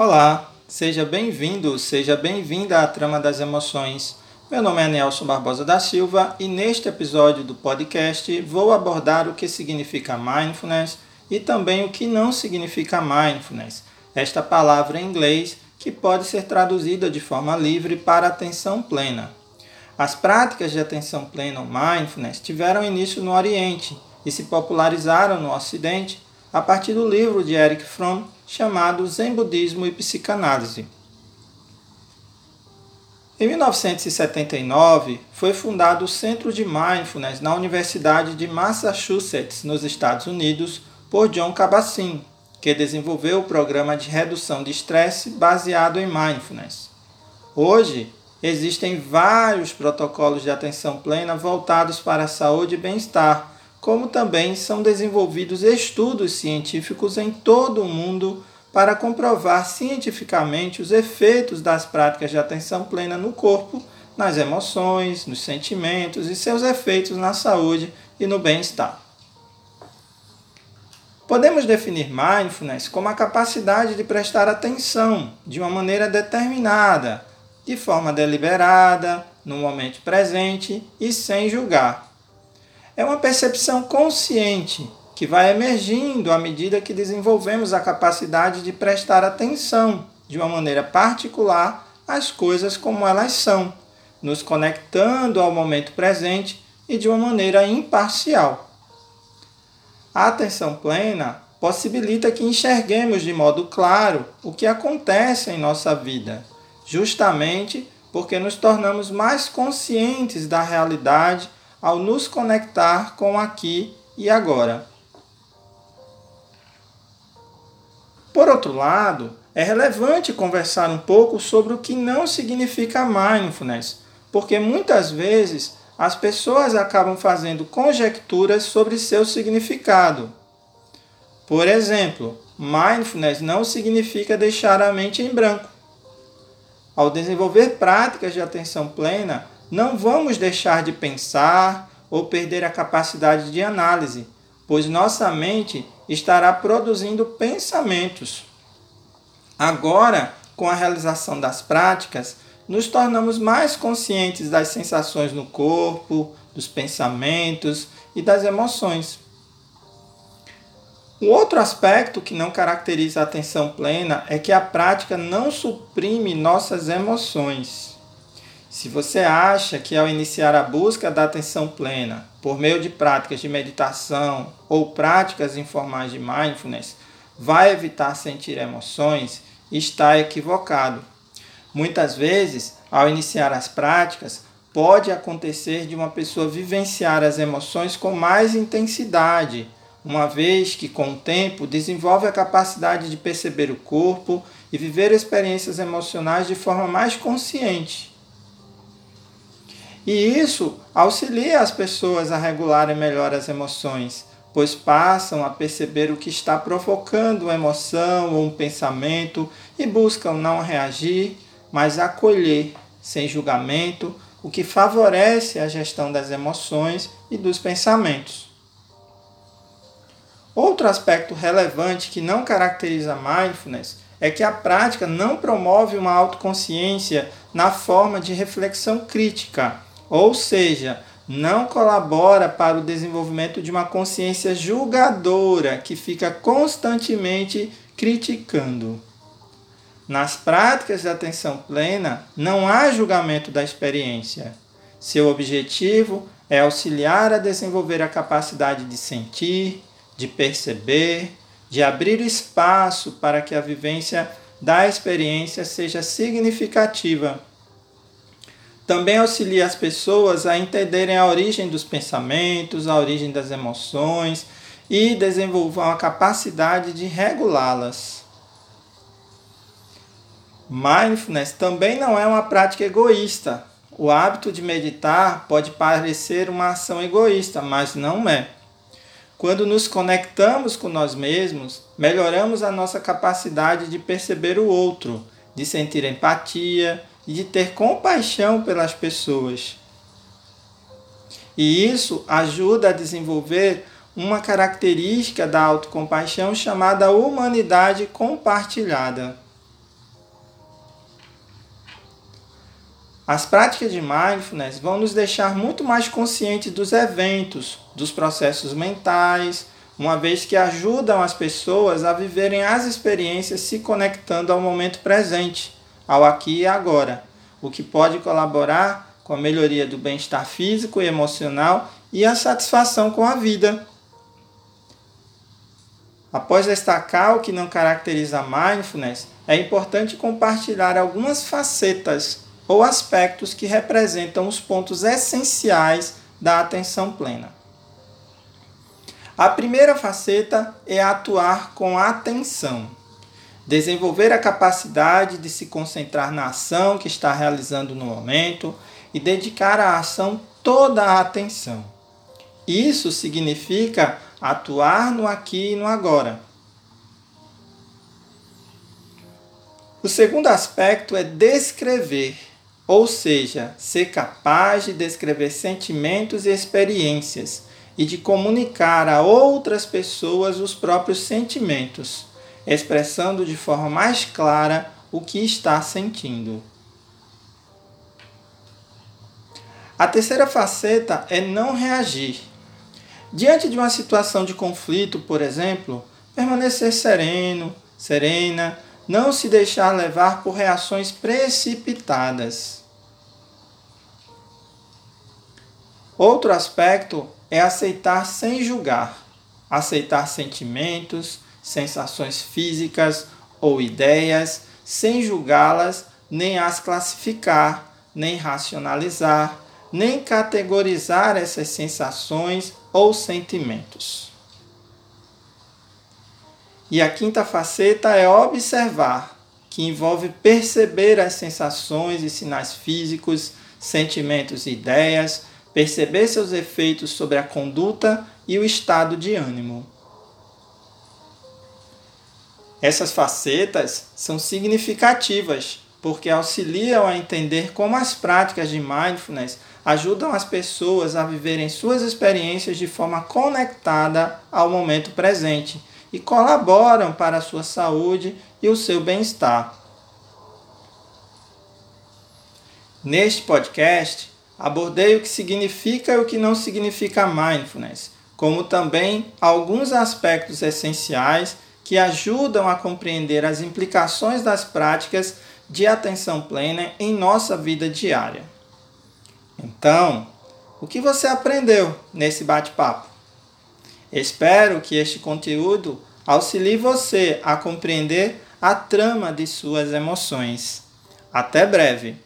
Olá, seja bem-vindo, seja bem-vinda à Trama das Emoções. Meu nome é Nelson Barbosa da Silva e neste episódio do podcast vou abordar o que significa mindfulness e também o que não significa mindfulness, esta palavra em inglês que pode ser traduzida de forma livre para atenção plena. As práticas de atenção plena ou mindfulness tiveram início no Oriente e se popularizaram no Ocidente a partir do livro de Eric Fromm chamado Zen Budismo e Psicanálise. Em 1979, foi fundado o Centro de Mindfulness na Universidade de Massachusetts, nos Estados Unidos, por John Kabat-Zinn, que desenvolveu o programa de redução de estresse baseado em mindfulness. Hoje, existem vários protocolos de atenção plena voltados para a saúde e bem-estar, como também são desenvolvidos estudos científicos em todo o mundo para comprovar cientificamente os efeitos das práticas de atenção plena no corpo, nas emoções, nos sentimentos e seus efeitos na saúde e no bem-estar. Podemos definir mindfulness como a capacidade de prestar atenção de uma maneira determinada, de forma deliberada, no momento presente e sem julgar. É uma percepção consciente que vai emergindo à medida que desenvolvemos a capacidade de prestar atenção de uma maneira particular às coisas como elas são, nos conectando ao momento presente e de uma maneira imparcial. A atenção plena possibilita que enxerguemos de modo claro o que acontece em nossa vida, justamente porque nos tornamos mais conscientes da realidade ao nos conectar com aqui e agora. Por outro lado, é relevante conversar um pouco sobre o que não significa mindfulness, porque muitas vezes as pessoas acabam fazendo conjecturas sobre seu significado. Por exemplo, mindfulness não significa deixar a mente em branco. Ao desenvolver práticas de atenção plena, não vamos deixar de pensar ou perder a capacidade de análise, pois nossa mente estará produzindo pensamentos. Agora, com a realização das práticas, nos tornamos mais conscientes das sensações no corpo, dos pensamentos e das emoções. Um outro aspecto que não caracteriza a atenção plena é que a prática não suprime nossas emoções. Se você acha que ao iniciar a busca da atenção plena, por meio de práticas de meditação ou práticas informais de mindfulness, vai evitar sentir emoções, está equivocado. Muitas vezes, ao iniciar as práticas, pode acontecer de uma pessoa vivenciar as emoções com mais intensidade, uma vez que, com o tempo, desenvolve a capacidade de perceber o corpo e viver experiências emocionais de forma mais consciente. E isso auxilia as pessoas a regularem melhor as emoções, pois passam a perceber o que está provocando uma emoção ou um pensamento e buscam não reagir, mas acolher, sem julgamento, o que favorece a gestão das emoções e dos pensamentos. Outro aspecto relevante que não caracteriza mindfulness é que a prática não promove uma autoconsciência na forma de reflexão crítica ou seja, não colabora para o desenvolvimento de uma consciência julgadora que fica constantemente criticando. Nas práticas de atenção plena, não há julgamento da experiência. Seu objetivo é auxiliar a desenvolver a capacidade de sentir, de perceber, de abrir espaço para que a vivência da experiência seja significativa também auxilia as pessoas a entenderem a origem dos pensamentos, a origem das emoções e desenvolver uma capacidade de regulá-las. Mindfulness também não é uma prática egoísta. O hábito de meditar pode parecer uma ação egoísta, mas não é. Quando nos conectamos com nós mesmos, melhoramos a nossa capacidade de perceber o outro, de sentir empatia, e de ter compaixão pelas pessoas. E isso ajuda a desenvolver uma característica da autocompaixão chamada humanidade compartilhada. As práticas de mindfulness vão nos deixar muito mais conscientes dos eventos, dos processos mentais, uma vez que ajudam as pessoas a viverem as experiências se conectando ao momento presente ao aqui e agora, o que pode colaborar com a melhoria do bem-estar físico e emocional e a satisfação com a vida. Após destacar o que não caracteriza a mindfulness, é importante compartilhar algumas facetas ou aspectos que representam os pontos essenciais da atenção plena. A primeira faceta é atuar com atenção. Desenvolver a capacidade de se concentrar na ação que está realizando no momento e dedicar à ação toda a atenção. Isso significa atuar no aqui e no agora. O segundo aspecto é descrever, ou seja, ser capaz de descrever sentimentos e experiências e de comunicar a outras pessoas os próprios sentimentos, expressando de forma mais clara o que está sentindo. A terceira faceta é não reagir. Diante de uma situação de conflito, por exemplo, permanecer sereno, serena, não se deixar levar por reações precipitadas. Outro aspecto é aceitar sem julgar, aceitar sentimentos, sensações físicas ou ideias sem julgá-las, nem as classificar, nem racionalizar, nem categorizar essas sensações ou sentimentos. E a quinta faceta é observar, que envolve perceber as sensações e sinais físicos, sentimentos e ideias perceber seus efeitos sobre a conduta e o estado de ânimo. Essas facetas são significativas porque auxiliam a entender como as práticas de mindfulness ajudam as pessoas a viverem suas experiências de forma conectada ao momento presente e colaboram para a sua saúde e o seu bem-estar. Neste podcast, abordei o que significa e o que não significa mindfulness, como também alguns aspectos essenciais que ajudam a compreender as implicações das práticas de atenção plena em nossa vida diária. Então, o que você aprendeu nesse bate-papo? Espero que este conteúdo auxilie você a compreender a trama de suas emoções. Até breve!